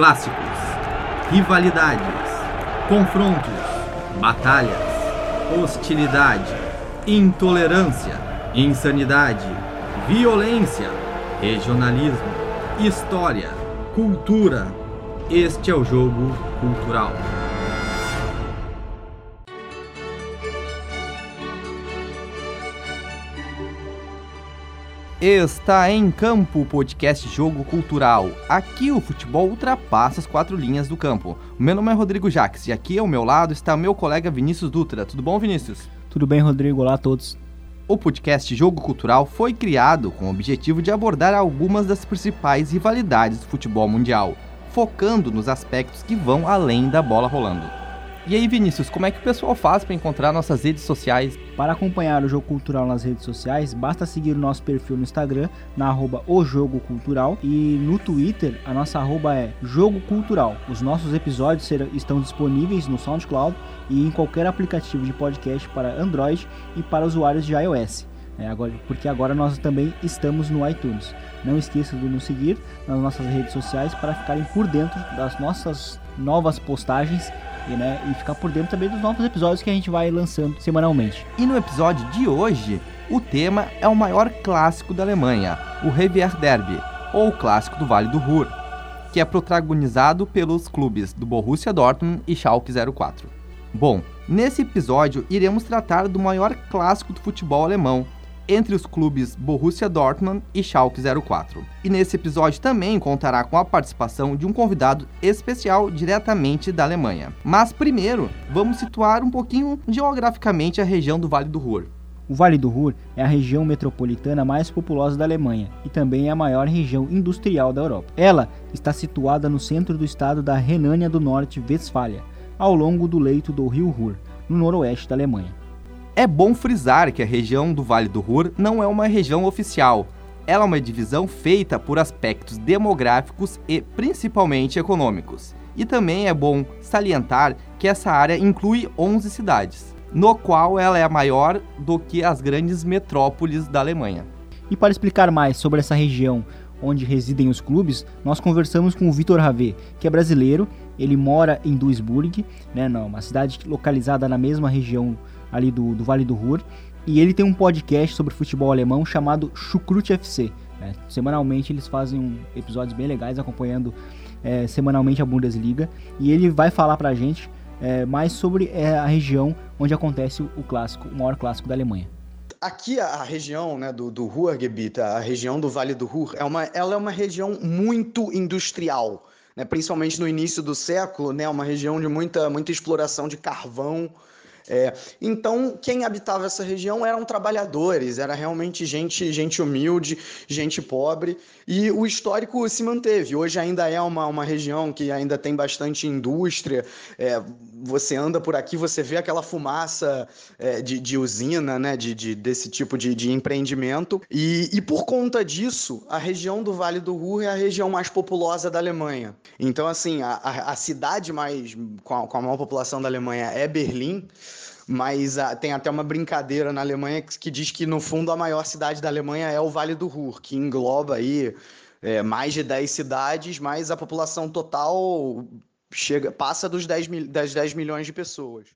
Clássicos, rivalidades, confrontos, batalhas, hostilidade, intolerância, insanidade, violência, regionalismo, história, cultura. Este é o jogo cultural. Está em campo o podcast Jogo Cultural. Aqui o futebol ultrapassa as quatro linhas do campo. O meu nome é Rodrigo Jaques e aqui ao meu lado está meu colega Vinícius Dutra. Tudo bom, Vinícius? Tudo bem, Rodrigo? Olá a todos. O podcast Jogo Cultural foi criado com o objetivo de abordar algumas das principais rivalidades do futebol mundial, focando nos aspectos que vão além da bola rolando. E aí, Vinícius, como é que o pessoal faz para encontrar nossas redes sociais? Para acompanhar o Jogo Cultural nas redes sociais, basta seguir o nosso perfil no Instagram, na arroba o Jogo Cultural, e no Twitter, a nossa arroba é Jogo Cultural. Os nossos episódios serão, estão disponíveis no SoundCloud e em qualquer aplicativo de podcast para Android e para usuários de iOS. É, agora, porque agora nós também estamos no iTunes. Não esqueça de nos seguir nas nossas redes sociais para ficarem por dentro das nossas novas postagens e, né, e ficar por dentro também dos novos episódios que a gente vai lançando semanalmente. E no episódio de hoje, o tema é o maior clássico da Alemanha, o Revier Derby, ou o clássico do Vale do Ruhr, que é protagonizado pelos clubes do Borussia Dortmund e Schalke 04. Bom, nesse episódio iremos tratar do maior clássico do futebol alemão, entre os clubes Borussia Dortmund e Schalke 04. E nesse episódio também contará com a participação de um convidado especial diretamente da Alemanha. Mas primeiro, vamos situar um pouquinho geograficamente a região do Vale do Ruhr. O Vale do Ruhr é a região metropolitana mais populosa da Alemanha e também é a maior região industrial da Europa. Ela está situada no centro do estado da Renânia do Norte-Westfália, ao longo do leito do rio Ruhr, no noroeste da Alemanha. É bom frisar que a região do Vale do Ruhr não é uma região oficial. Ela é uma divisão feita por aspectos demográficos e principalmente econômicos. E também é bom salientar que essa área inclui 11 cidades, no qual ela é maior do que as grandes metrópoles da Alemanha. E para explicar mais sobre essa região onde residem os clubes, nós conversamos com o Vitor Ravê, que é brasileiro, ele mora em Duisburg, né, não, uma cidade localizada na mesma região ali do, do Vale do Ruhr. E ele tem um podcast sobre futebol alemão chamado Chucrute FC. Né? Semanalmente eles fazem episódios bem legais acompanhando é, semanalmente a Bundesliga. E ele vai falar pra gente é, mais sobre é, a região onde acontece o, clássico, o maior clássico da Alemanha. Aqui a região né, do, do Ruhrgebiet, a região do Vale do Ruhr, é uma, ela é uma região muito industrial, né, principalmente no início do século, né, uma região de muita, muita exploração de carvão, é, então, quem habitava essa região eram trabalhadores, era realmente gente, gente humilde, gente pobre, e o histórico se manteve. Hoje ainda é uma, uma região que ainda tem bastante indústria. É, você anda por aqui, você vê aquela fumaça é, de, de, usina, né, de, de desse tipo de, de empreendimento. E, e, por conta disso, a região do Vale do Ruhr é a região mais populosa da Alemanha. Então, assim, a, a, a cidade mais com a, com a maior população da Alemanha é Berlim. Mas ah, tem até uma brincadeira na Alemanha que, que, diz que, no fundo, a maior cidade da Alemanha é o Vale do Ruhr, que engloba aí é, mais de 10 cidades, mas a população total chega passa dos 10, mil, das 10 milhões de pessoas.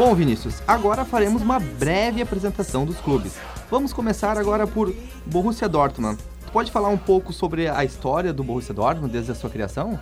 Bom, Vinícius, agora faremos uma breve apresentação dos clubes. Vamos começar agora por Borussia Dortmund. Tu pode falar um pouco sobre a história do Borussia Dortmund desde a sua criação?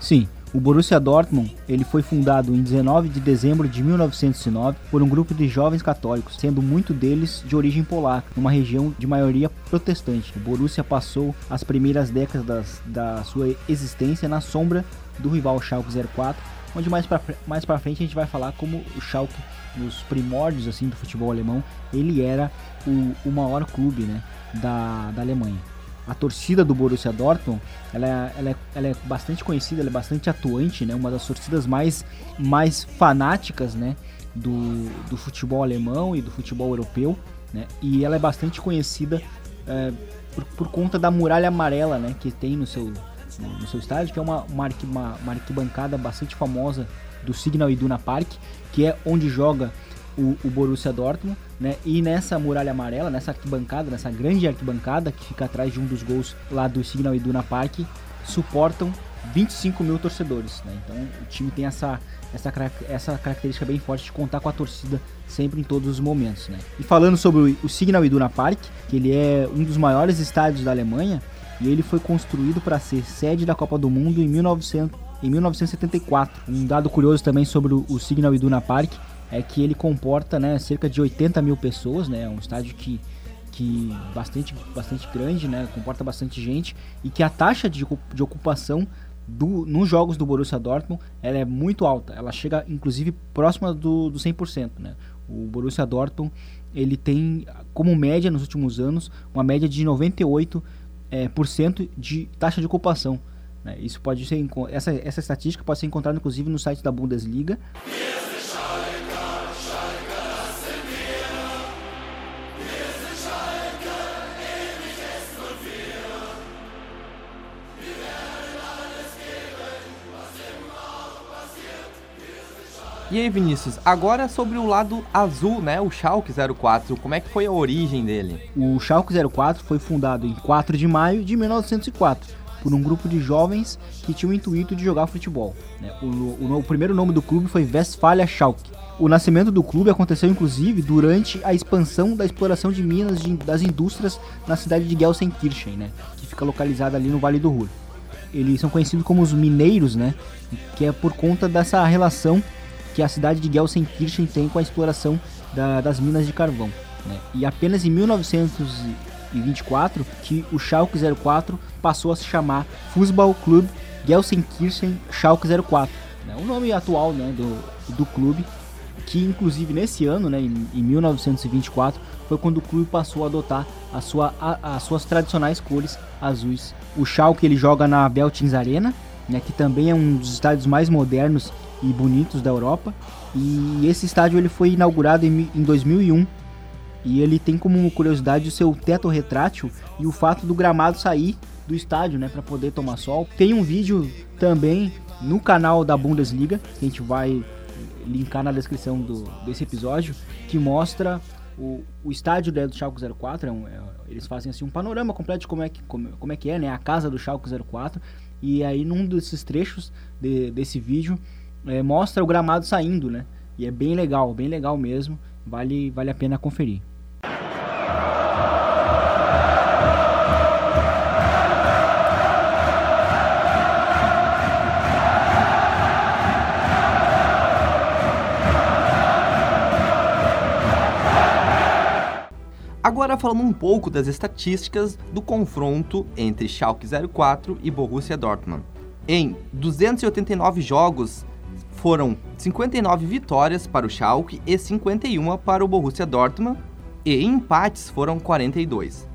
Sim, o Borussia Dortmund ele foi fundado em 19 de dezembro de 1909 por um grupo de jovens católicos, sendo muito deles de origem polaca, numa região de maioria protestante. O Borussia passou as primeiras décadas da sua existência na sombra do rival Schalke 04 onde mais para mais pra frente a gente vai falar como o Schalke, nos primórdios assim do futebol alemão, ele era o, o maior clube né, da, da Alemanha. A torcida do Borussia Dortmund, ela é, ela, é, ela é bastante conhecida, ela é bastante atuante, né, uma das torcidas mais, mais fanáticas né, do, do futebol alemão e do futebol europeu, né, e ela é bastante conhecida é, por, por conta da muralha amarela né, que tem no seu, no, no seu estádio, que é uma, uma, uma, uma arquibancada bastante famosa do Signal Iduna Park, que é onde joga o, o, Borussia Dortmund, né? E nessa muralha amarela, nessa arquibancada, nessa grande arquibancada que fica atrás de um dos gols lá do Signal Iduna Park, suportam 25 mil torcedores, né? Então o time tem essa, essa, essa característica bem forte de contar com a torcida sempre em todos os momentos, né? E falando sobre o Signal Iduna Park, que ele é um dos maiores estádios da Alemanha, e ele foi construído para ser sede da Copa do Mundo em 1900 em 1974. Um dado curioso também sobre o Signal Iduna Park é que ele comporta né, cerca de 80 mil pessoas, né, um estádio que, que bastante, bastante grande, né, comporta bastante gente e que a taxa de, de ocupação do, nos jogos do Borussia Dortmund ela é muito alta, ela chega inclusive próxima do, do 100%. Né. O Borussia Dortmund ele tem como média nos últimos anos uma média de 98% é, por cento de taxa de ocupação. Né? Isso pode ser essa, essa estatística pode ser encontrada inclusive no site da Bundesliga. E aí, Vinícius, agora sobre o lado azul, né? O Schalke 04, como é que foi a origem dele? O Schalke 04 foi fundado em 4 de maio de 1904 por um grupo de jovens que tinham o intuito de jogar futebol. Né? O, o, o, primeiro nome do clube foi Westfalia Schalke. O nascimento do clube aconteceu inclusive durante a expansão da exploração de minas de, das indústrias na cidade de Gelsenkirchen, né? que fica localizada ali no Vale do Ruhr. Eles são conhecidos como os mineiros, né? que é por conta dessa relação que a cidade de Gelsenkirchen tem com a exploração da, das minas de carvão. Né? E apenas em 1924 que o Schalke 04 passou a se chamar Fußball Club Gelsenkirchen Schalke 04. Né? O nome atual né, do, do clube, que inclusive nesse ano, né, em, em 1924, foi quando o clube passou a adotar a sua, a, as suas tradicionais cores azuis. O Schalke ele joga na Beltins Arena, né, que também é um dos estádios mais modernos e bonitos da Europa. E esse estádio ele foi inaugurado em, em 2001 e ele tem como curiosidade o seu teto retrátil e o fato do gramado sair do estádio, né, para poder tomar sol. Tem um vídeo também no canal da Bundesliga que a gente vai linkar na descrição do, desse episódio que mostra o, o estádio do Schalke 04. É um, é, eles fazem assim um panorama completo de como é que como, como é que é, né, a casa do Schalke 04. E aí num desses trechos de, desse vídeo é, mostra o gramado saindo, né? E é bem legal, bem legal mesmo. Vale, vale a pena conferir. Agora falando um pouco das estatísticas do confronto entre Schalke 04 e Borussia Dortmund. Em 289 jogos, foram 59 vitórias para o Schalke e 51 para o Borussia Dortmund, e empates foram 42.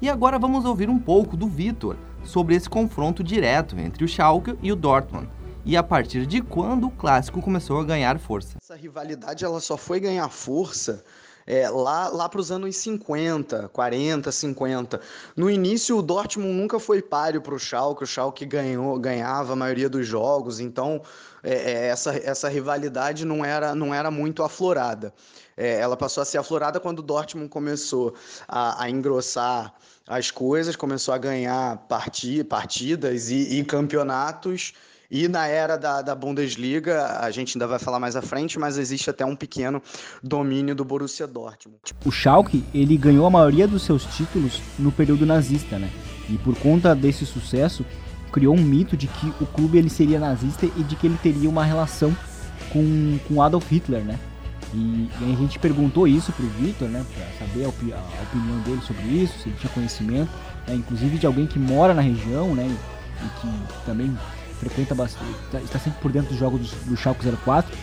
E agora vamos ouvir um pouco do Vitor sobre esse confronto direto entre o Schalke e o Dortmund e a partir de quando o clássico começou a ganhar força. Essa rivalidade ela só foi ganhar força é, lá, lá para os anos 50, 40, 50. No início, o Dortmund nunca foi páreo para o Schalke, o Schalke ganhou, ganhava a maioria dos jogos, então é, é, essa, essa rivalidade não era, não era muito aflorada. É, ela passou a ser aflorada quando o Dortmund começou a, a engrossar as coisas, começou a ganhar parti, partidas e, e campeonatos e na era da, da Bundesliga, a gente ainda vai falar mais à frente, mas existe até um pequeno domínio do Borussia Dortmund. O Schalke, ele ganhou a maioria dos seus títulos no período nazista, né? E por conta desse sucesso, criou um mito de que o clube ele seria nazista e de que ele teria uma relação com, com Adolf Hitler, né? E, e a gente perguntou isso pro Victor, né? Pra saber a, opi a, opinião dele sobre isso, se ele tinha conhecimento, né, inclusive de alguém que mora na região, né? E que também frequenta bastante, tá, está sempre por dentro dos jogos do, do Schalke 04.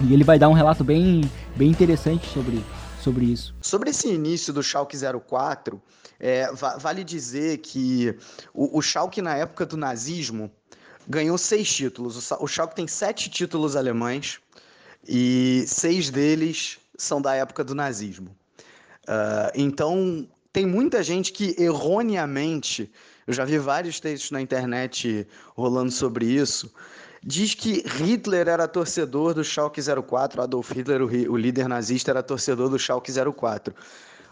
E ele vai dar um relato bem, bem interessante sobre, sobre isso. Sobre esse início do Schalke 04, é, vale dizer que o, o Schalke na época do nazismo ganhou seis títulos. O, o Schalke tem sete títulos alemães e seis deles são da época do nazismo. Uh, então tem muita gente que erroneamente eu já vi vários textos na internet rolando sobre isso, diz que Hitler era torcedor do Schalke 04, Adolf Hitler, o, líder nazista, era torcedor do Schalke 04.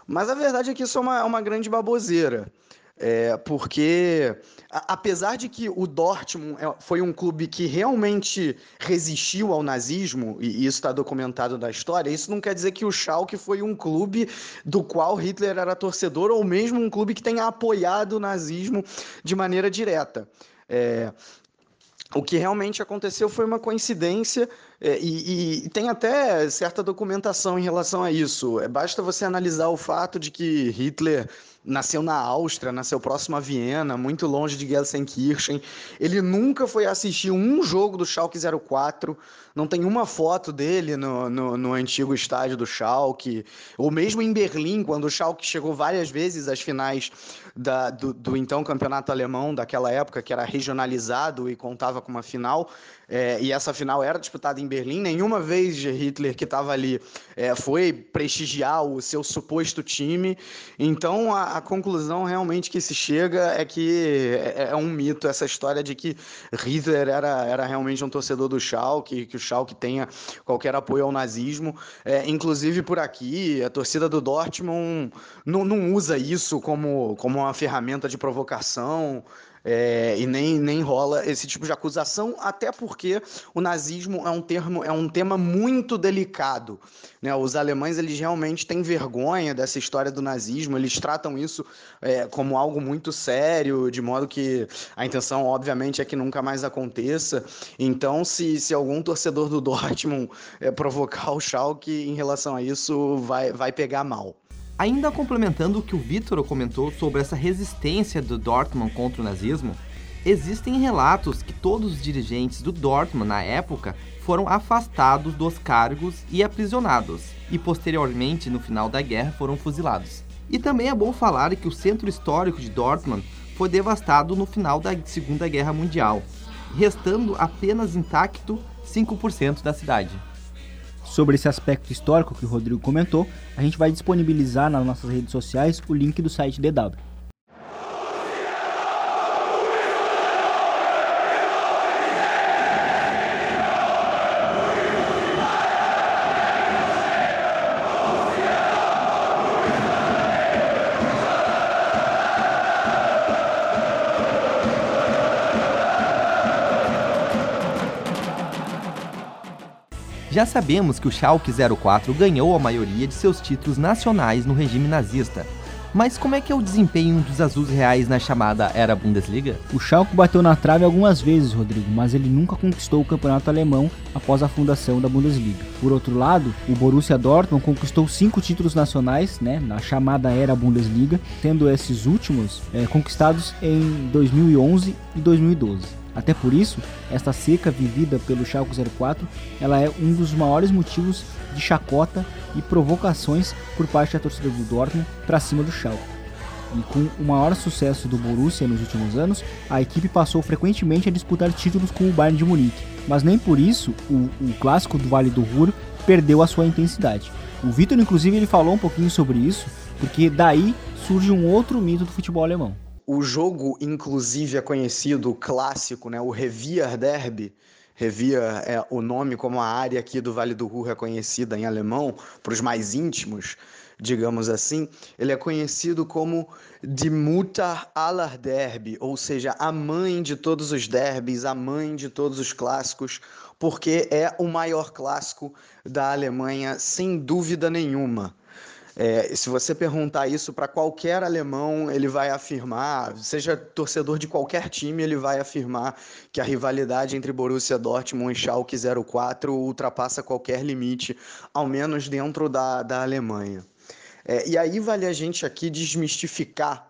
Mas a verdade é que isso é uma, uma grande baboseira. É, porque, a, apesar de que o Dortmund é, foi um clube que realmente resistiu ao nazismo, e isso está documentado na história, isso não quer dizer que o Schalke foi um clube do qual Hitler era torcedor, ou mesmo um clube que tenha apoiado o nazismo de maneira direta. É, o que realmente aconteceu foi uma coincidência é, e, e, tem até certa documentação em relação a isso. É, basta você analisar o fato de que Hitler nasceu na Áustria, nasceu próximo a Viena, muito longe de Gelsenkirchen. Ele nunca foi assistir um jogo do Schalke 04, não tem uma foto dele no, no, no, antigo estádio do Schalke, ou mesmo em Berlim, quando o Schalke chegou várias vezes às finais da, do, do então campeonato alemão daquela época, que era regionalizado e contava com uma final, é, e essa final era disputada em Berlim. Nenhuma vez Hitler, que estava ali, é, foi prestigiar o seu suposto time. Então, a, a, conclusão realmente que se chega é que é, é, um mito essa história de que Hitler era, era realmente um torcedor do Schalke, que o Schalke tenha qualquer apoio ao nazismo. É, inclusive, por aqui, a torcida do Dortmund não, não usa isso como, como uma ferramenta de provocação. É, e nem, nem rola esse tipo de acusação, até porque o nazismo é um termo, é um tema muito delicado. Né? Os alemães eles realmente têm vergonha dessa história do nazismo, eles tratam isso é, como algo muito sério, de modo que a intenção, obviamente, é que nunca mais aconteça. Então, se, se algum torcedor do Dortmund é, provocar o Schalke em relação a isso, vai, vai pegar mal. Ainda complementando o que o Vitor comentou sobre essa resistência do Dortmund contra o nazismo, existem relatos que todos os dirigentes do Dortmund na época foram afastados dos cargos e aprisionados, e posteriormente, no final da guerra, foram fuzilados. E também é bom falar que o centro histórico de Dortmund foi devastado no final da Segunda Guerra Mundial, restando apenas intacto 5% da cidade sobre esse aspecto histórico que o Rodrigo comentou, a gente vai disponibilizar nas nossas redes sociais o link do site DW. Já sabemos que o Schalke 04 ganhou a maioria de seus títulos nacionais no regime nazista. Mas como é que é o desempenho dos azuis reais na chamada Era Bundesliga? O Schalke bateu na trave algumas vezes, Rodrigo, mas ele nunca conquistou o campeonato alemão após a fundação da Bundesliga. Por outro lado, o Borussia Dortmund conquistou cinco títulos nacionais, né, na chamada Era Bundesliga, tendo esses últimos é, conquistados em 2011 e 2012. Até por isso, esta seca vivida pelo Schalke 04, ela é um dos maiores motivos de chacota e provocações por parte da torcida do Dortmund para cima do Schalke. E com o maior sucesso do Borussia nos últimos anos, a equipe passou frequentemente a disputar títulos com o Bayern de Munique. Mas nem por isso o, o clássico do Vale do Ruhr perdeu a sua intensidade. O Vitor, inclusive, ele falou um pouquinho sobre isso, porque daí surge um outro mito do futebol alemão. O jogo, inclusive, é conhecido clássico, né? O Revier Derby. Revier é o nome como a área aqui do Vale do Ruhr é conhecida em alemão, para os mais íntimos, digamos assim. Ele é conhecido como Die Mutter aller Derby, ou seja, a mãe de todos os derbys, a mãe de todos os clássicos, porque é o maior clássico da Alemanha, sem dúvida nenhuma. É, se você perguntar isso para qualquer alemão, ele vai afirmar, seja torcedor de qualquer time, ele vai afirmar que a rivalidade entre Borussia Dortmund e Schalke 04 ultrapassa qualquer limite, ao menos dentro da, da Alemanha. É, e aí vale a gente aqui desmistificar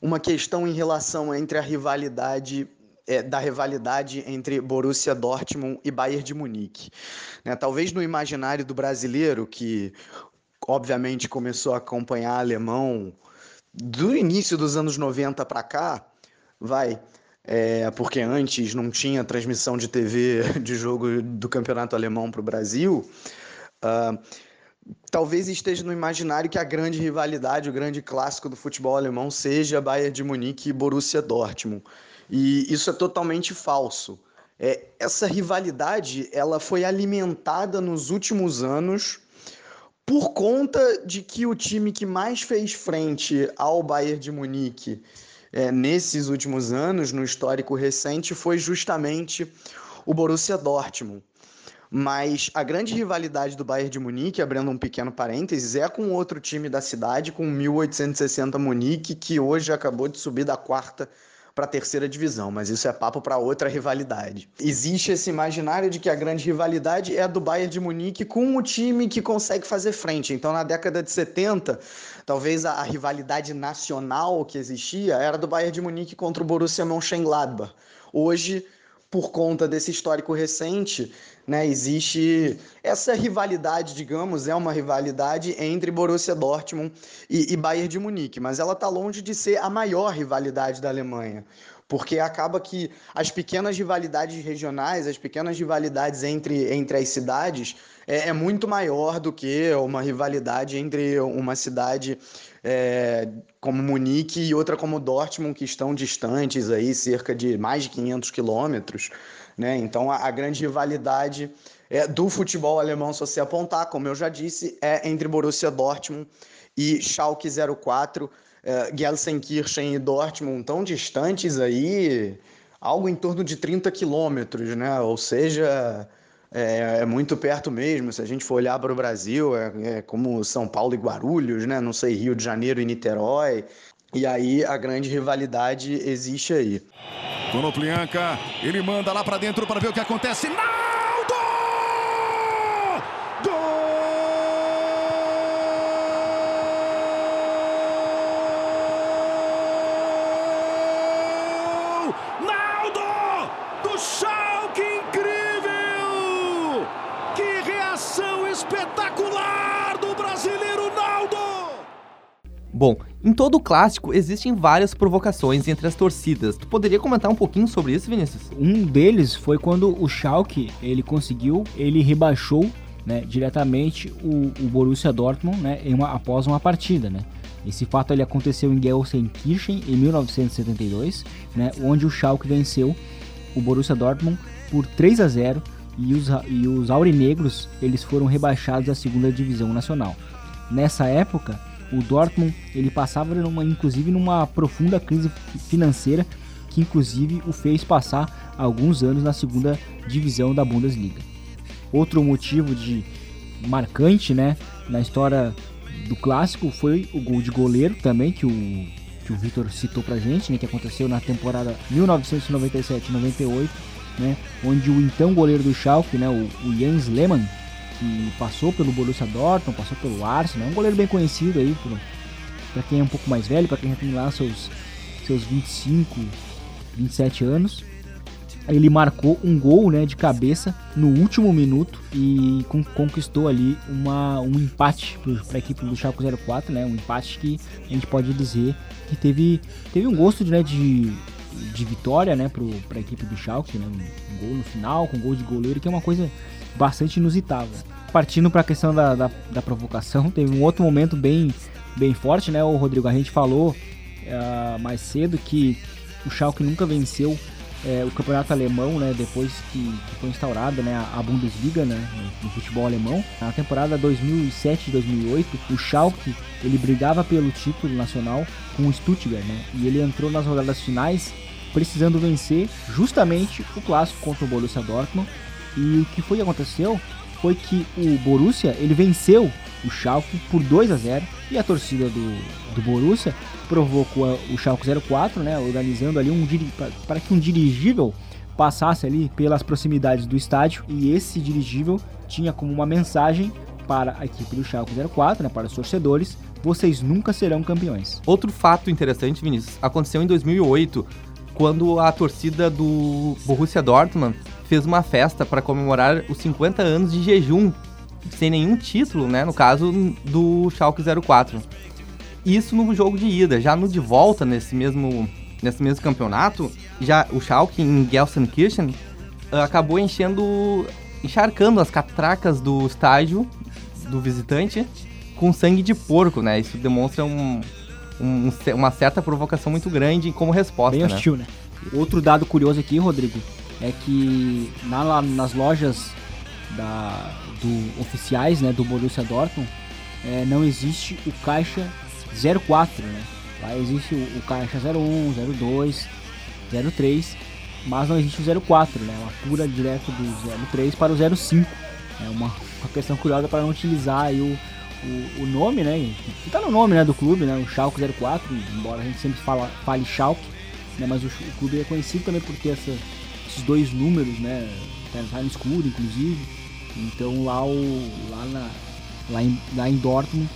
uma questão em relação entre a rivalidade é, da rivalidade entre Borussia Dortmund e Bayern de Munique. Né? Talvez no imaginário do brasileiro, que obviamente começou a acompanhar alemão do início dos anos 90 para cá, vai, é, porque antes não tinha transmissão de TV de jogo do campeonato alemão para o Brasil. Uh, talvez esteja no imaginário que a grande rivalidade, o grande clássico do futebol alemão seja Bayern de Munique e Borussia Dortmund. E isso é totalmente falso. É, essa rivalidade ela foi alimentada nos últimos anos por conta de que o time que mais fez frente ao Bayern de Munique é, nesses últimos anos, no histórico recente, foi justamente o Borussia Dortmund. Mas a grande rivalidade do Bayern de Munique, abrindo um pequeno parênteses, é com outro time da cidade, com 1860 Munique, que hoje acabou de subir da quarta para a terceira divisão, mas isso é papo para outra rivalidade. Existe esse imaginário de que a grande rivalidade é a do Bayern de Munique com o time que consegue fazer frente. Então, na década de 70, talvez a, a rivalidade nacional que existia era do Bayern de Munique contra o Borussia Mönchengladbach. Hoje, por conta desse histórico recente, né, existe essa rivalidade, digamos, é uma rivalidade entre Borussia Dortmund e, e Bayern de Munique, mas ela está longe de ser a maior rivalidade da Alemanha, porque acaba que as pequenas rivalidades regionais, as pequenas rivalidades entre, entre as cidades, é, é muito maior do que uma rivalidade entre uma cidade é, como Munique e outra como Dortmund, que estão distantes aí, cerca de mais de 500 quilômetros. Né? Então, a, a grande rivalidade é, do futebol alemão, se você apontar, como eu já disse, é entre Borussia Dortmund e Schalke 04. É, Gelsenkirchen e Dortmund tão distantes aí, algo em torno de 30 quilômetros, né? Ou seja, é, é, muito perto mesmo. Se a gente for olhar para o Brasil, é, é, como São Paulo e Guarulhos, né? Não sei, Rio de Janeiro e Niterói. E aí a grande rivalidade existe aí. Konoplianka, ele manda lá para dentro para ver o que acontece. Naldo! Gol! Naldo! Do Schalke, incrível! Que reação espetacular do brasileiro Naldo! Bom, em todo o clássico existem várias provocações entre as torcidas. Tu poderia comentar um pouquinho sobre isso, Vinícius? Um deles foi quando o Schalke, ele conseguiu, ele rebaixou né, diretamente o, o, Borussia Dortmund né, uma, após uma partida. Né. Esse fato ele aconteceu em Gelsenkirchen em 1972, né, onde o Schalke venceu o Borussia Dortmund por 3 a 0 e os, e os aurinegros eles foram rebaixados à segunda divisão nacional. Nessa época, o Dortmund ele passava numa, inclusive numa profunda crise financeira que inclusive o fez passar alguns anos na segunda divisão da Bundesliga. Outro motivo de marcante, né, na história do clássico foi o gol de goleiro também que o que o Vitor citou pra gente, né, que aconteceu na temporada 1997-98, né, onde o então goleiro do Schalke, né, o, o Jens Lehmann, que passou pelo Borussia Dortmund, passou pelo Arsenal, é um goleiro bem conhecido aí, para quem é um pouco mais velho, para quem já tem lá seus, seus 25, 27 anos. Ele marcou um gol né, de cabeça no último minuto e conquistou ali uma, um empate para a equipe do Schalke 04, né, um empate que a gente pode dizer que teve, teve um gosto né, de, de vitória né, para a equipe do Schalke, né, um gol no final, com um gol de goleiro, que é uma coisa bastante inusitável. Partindo para a questão da, da, da, provocação, teve um outro momento bem, bem forte, né? O Rodrigo, a gente falou uh, mais cedo que o Schalke nunca venceu uh, o campeonato alemão, né? Depois que, que foi instaurada né, a Bundesliga, né? No futebol alemão. Na temporada 2007-2008, o Schalke ele brigava pelo título nacional com o Stuttgart, né? E ele entrou nas rodadas finais precisando vencer justamente o clássico contra o Borussia Dortmund e o que foi que aconteceu foi que o Borussia ele venceu o Schalke por 2 a 0 e a torcida do, do Borussia provocou o Schalke 04, né, organizando ali um para que um dirigível passasse ali pelas proximidades do estádio e esse dirigível tinha como uma mensagem para a equipe do Schalke 04, né, para os torcedores, vocês nunca serão campeões. Outro fato interessante, Vinícius, aconteceu em 2008, quando a torcida do Borussia Dortmund fez uma festa para comemorar os 50 anos de jejum sem nenhum título, né? No caso do Schalke 04. Isso no jogo de ida, já no de volta nesse mesmo nesse mesmo campeonato, já o Schalke em Gelsenkirchen acabou enchendo encharcando as catracas do estádio do visitante com sangue de porco, né? Isso demonstra um, um, uma certa provocação muito grande como resposta, Bem né? hostil, né? Outro dado curioso aqui, Rodrigo, é que na, nas lojas da, do oficiais, né, do Borussia Dortmund, é, não existe o caixa 04, né? Lá existe o, o caixa 01, 02, 03, mas não existe o 04, né? Ela pula direto do 03 para o 05. É uma, uma questão curiosa para não utilizar aí o, o, o nome, né? Que tá no nome né, do clube, né? O Schalke 04, embora a gente sempre fala, fale Schalke, né? Mas o, o clube é conhecido também por ter essa, esses dois números, né? Tá no inclusive. Então lá, o, lá, na, lá, em, lá em Dortmund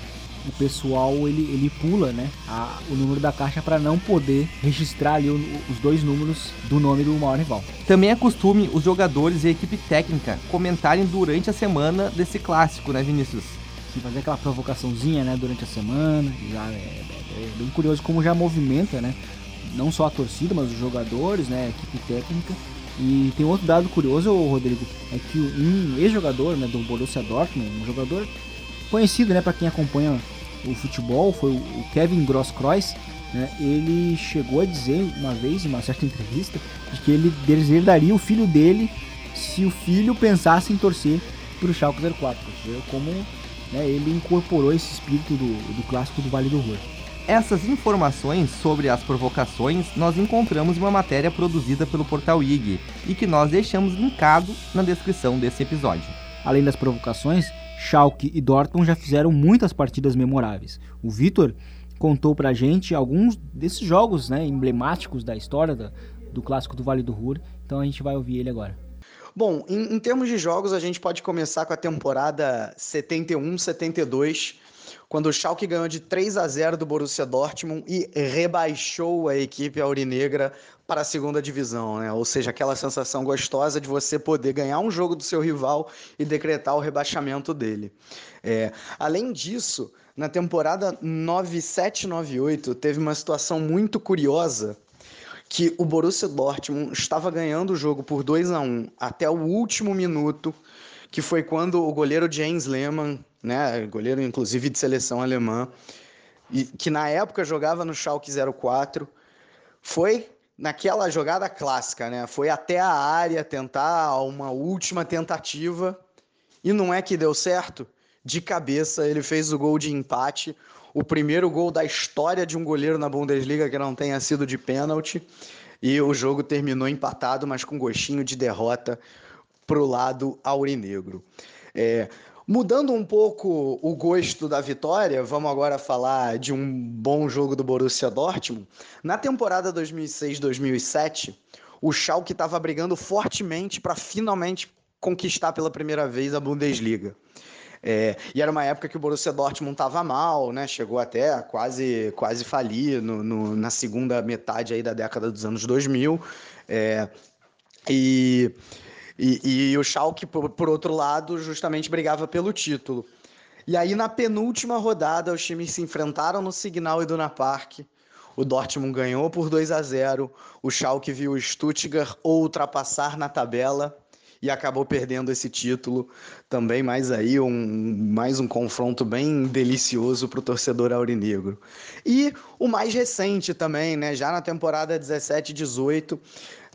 o pessoal ele, ele pula né, a, o número da caixa para não poder registrar ali o, os dois números do nome do maior rival. Também é costume os jogadores e a equipe técnica comentarem durante a semana desse clássico, né, Vinícius? Sim, fazer aquela provocaçãozinha né, durante a semana. Já é, é, é, bem curioso como já movimenta, né? Não só a torcida, mas os jogadores, né, a equipe técnica. E tem outro dado curioso, Rodrigo, é que um ex-jogador né, do Borussia Dortmund, um jogador conhecido né, para quem acompanha o futebol, foi o Kevin Grosskreuz, né, ele chegou a dizer uma vez, em uma certa entrevista, de que ele desejaria o filho dele se o filho pensasse em torcer para o Schalke 04. Como né, ele incorporou esse espírito do, do clássico do Vale do Ruhr. Essas informações sobre as provocações nós encontramos em uma matéria produzida pelo portal IG e que nós deixamos linkado na descrição desse episódio. Além das provocações, Schalke e Dortmund já fizeram muitas partidas memoráveis. O Vitor contou pra gente alguns desses jogos né, emblemáticos da história da, do clássico do Vale do Ruhr, então a gente vai ouvir ele agora. Bom, em, em termos de jogos, a gente pode começar com a temporada 71-72, quando o Schalke ganhou de 3 a 0 do Borussia Dortmund e rebaixou a equipe aurinegra para a segunda divisão, né? Ou seja, aquela sensação gostosa de você poder ganhar um jogo do seu rival e decretar o rebaixamento dele. É, além disso, na temporada 97-98 teve uma situação muito curiosa que o Borussia Dortmund estava ganhando o jogo por 2 a 1 até o último minuto, que foi quando o goleiro James Lehmann, né, goleiro inclusive de seleção alemã, e que na época jogava no Schalke 04, foi naquela jogada clássica, né? Foi até a área tentar uma última tentativa e não é que deu certo. De cabeça, ele fez o gol de empate, o primeiro gol da história de um goleiro na Bundesliga que não tenha sido de pênalti. E o jogo terminou empatado, mas com gostinho de derrota para o lado aurinegro. É, Mudando um pouco o gosto da vitória, vamos agora falar de um bom jogo do Borussia Dortmund. Na temporada 2006-2007, o Schalke estava brigando fortemente para finalmente conquistar pela primeira vez a Bundesliga. É, e era uma época que o Borussia Dortmund estava mal, né? Chegou até quase, quase falir no, no, na segunda metade aí da década dos anos 2000. É, e e, e o Schalke, por, por outro lado, justamente brigava pelo título. E aí, na penúltima rodada, os times se enfrentaram no Signal Iduna Park. O Dortmund ganhou por 2 a 0. O Schalke viu o Stuttgart ultrapassar na tabela e acabou perdendo esse título. Também mais aí um mais um confronto bem delicioso para o torcedor aurinegro. E o mais recente também, né? Já na temporada 17/18,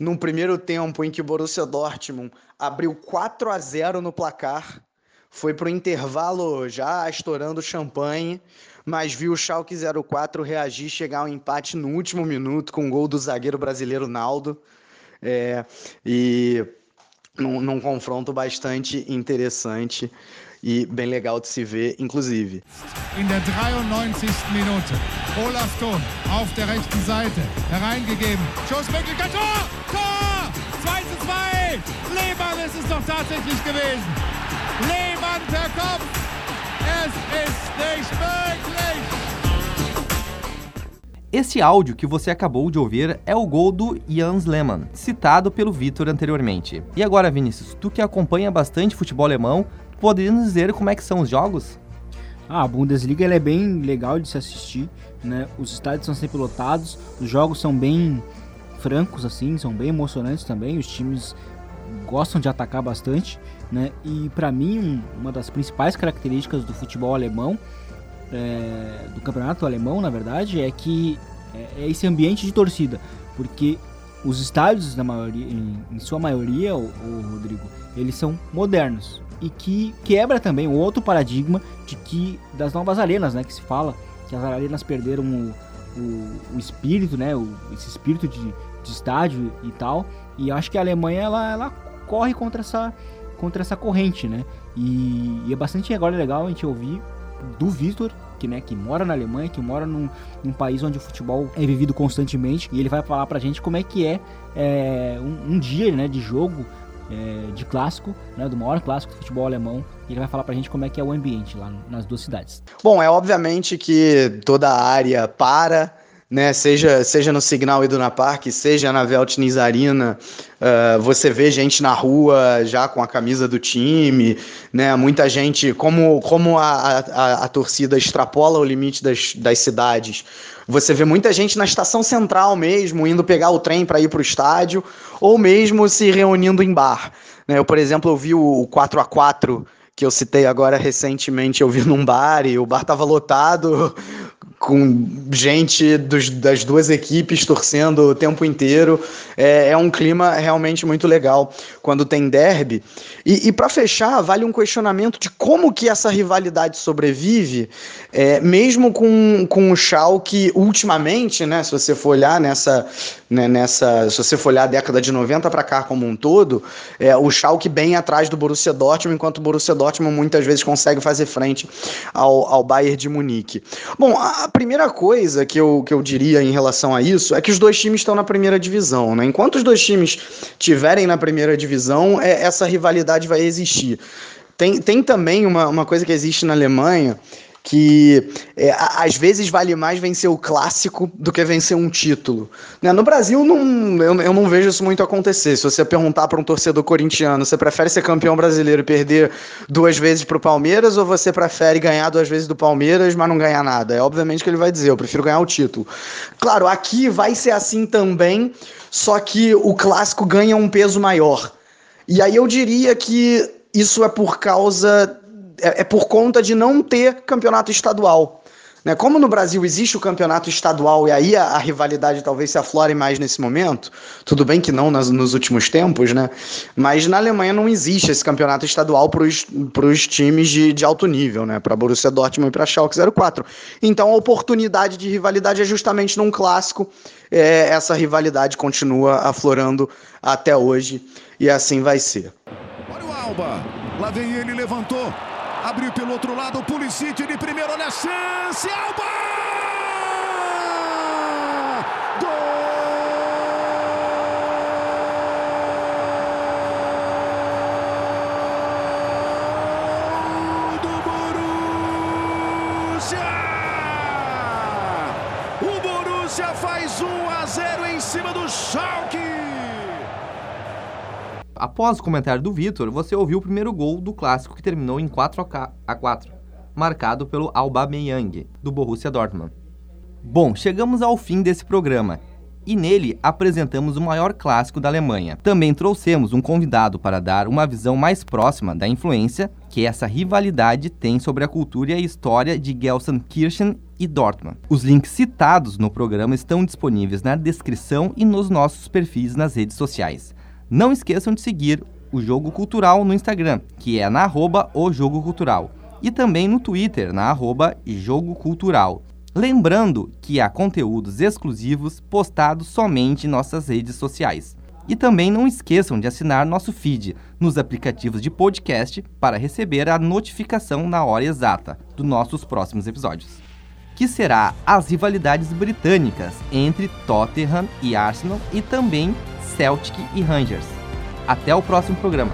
num primeiro tempo em que o Borussia Dortmund abriu 4 a 0 no placar, foi para o intervalo já estourando champanhe, mas viu o Schalke 04 reagir, chegar ao empate no último minuto com o um gol do zagueiro brasileiro Naldo. É, e num, num confronto bastante interessante e bem legal de se ver, inclusive. In der 93. Minute. Olaf Thon auf der rechten Seite hereingegeben. Schussmöglichkeit. Tor! Tor! 2 zu 2! Lehmann ist es doch tatsächlich gewesen. Lehmann per Kopf. Es ist nicht möglich. Esse áudio que você acabou de ouvir é o gol do Jans Lehmann, citado pelo Vitor anteriormente. E agora, Vinícius, tu que acompanha bastante futebol alemão, poderia nos dizer como é que são os jogos? Ah, a Bundesliga é bem legal de se assistir, né? Os estádios são sempre lotados, os jogos são bem francos assim, são bem emocionantes também, os times gostam de atacar bastante, né? E para mim um, uma das principais características do futebol alemão, é, do campeonato alemão, na verdade, é que é, é esse ambiente de torcida, porque os estádios, na maioria, em, sua maioria, o, Rodrigo, eles são modernos e que quebra também o outro paradigma de que das novas arenas, né, que se fala que as arenas perderam o, o, o espírito, né, o, esse espírito de, de estádio e tal. E acho que a Alemanha ela, ela corre contra essa contra essa corrente, né? E, e é bastante agora legal a gente ouvir do Vitor que, né, que mora na Alemanha, que mora num, num, país onde o futebol é vivido constantemente, e ele vai falar pra gente como é que é, é um, um, dia né, de jogo é, de clássico, né, do maior clássico do futebol alemão, e ele vai falar pra gente como é que é o ambiente lá nas duas cidades. Bom, é obviamente que toda a área para né? Seja, seja no Signal Iduna Park, seja na Veltins Arena, uh, você vê gente na rua já com a camisa do time, né? Muita gente, como, como a, a, a torcida extrapola o limite das, das cidades, você vê muita gente na estação central mesmo, indo pegar o trem para ir para o estádio, ou mesmo se reunindo em bar. Né? Eu, por exemplo, eu vi o 4 a 4 que eu citei agora recentemente, eu vi num bar e o bar tava lotado, com gente dos, das duas equipes torcendo o tempo inteiro. É, é, um clima realmente muito legal quando tem derby. E, e para fechar, vale um questionamento de como que essa rivalidade sobrevive, é, mesmo com, com o Schalke ultimamente, né, se você for olhar nessa, né, nessa se você for olhar a década de 90 para cá como um todo, é, o Schalke bem atrás do Borussia Dortmund, enquanto o Borussia Dortmund muitas vezes consegue fazer frente ao, ao Bayern de Munique. Bom, a primeira coisa que eu, que eu diria em relação a isso é que os dois times estão na primeira divisão. Né? Enquanto os dois times tiverem na primeira divisão, é, essa rivalidade vai existir. Tem, tem também uma, uma coisa que existe na Alemanha que é, às vezes vale mais vencer o clássico do que vencer um título. Né? No Brasil, não, eu, eu não vejo isso muito acontecer. Se você perguntar para um torcedor corintiano, você prefere ser campeão brasileiro e perder duas vezes para o Palmeiras ou você prefere ganhar duas vezes do Palmeiras, mas não ganhar nada? É obviamente que ele vai dizer, eu prefiro ganhar o título. Claro, aqui vai ser assim também, só que o clássico ganha um peso maior. E aí eu diria que isso é por causa é, é por conta de não ter campeonato estadual. Né? Como no Brasil existe o campeonato estadual e aí a, a, rivalidade talvez se aflore mais nesse momento, tudo bem que não nas, nos últimos tempos, né? mas na Alemanha não existe esse campeonato estadual para os times de, de alto nível, né? para Borussia Dortmund e para Schalke 04. Então a oportunidade de rivalidade é justamente num clássico, é, essa rivalidade continua aflorando até hoje e assim vai ser. Olha o Alba, lá vem ele, levantou. Abriu pelo outro lado, o Pulisic de primeiro, olha a chance, Alba! Do Borussia! O Borussia faz 1 a 0 em cima do Schalke! Após o comentário do Vitor, você ouviu o primeiro gol do clássico que terminou em 4 a 4, marcado pelo Aubameyang, do Borussia Dortmund. Bom, chegamos ao fim desse programa e nele apresentamos o maior clássico da Alemanha. Também trouxemos um convidado para dar uma visão mais próxima da influência que essa rivalidade tem sobre a cultura e a história de Gelsenkirchen e Dortmund. Os links citados no programa estão disponíveis na descrição e nos nossos perfis nas redes sociais. Não esqueçam de seguir o Jogo Cultural no Instagram, que é na arroba o Jogo Cultural, e também no Twitter, na arroba Jogo Cultural. Lembrando que há conteúdos exclusivos postados somente em nossas redes sociais. E também não esqueçam de assinar nosso feed nos aplicativos de podcast para receber a notificação na hora exata dos nossos próximos episódios. Que será as rivalidades britânicas entre Tottenham e Arsenal e também Celtic e Rangers. Até o próximo programa.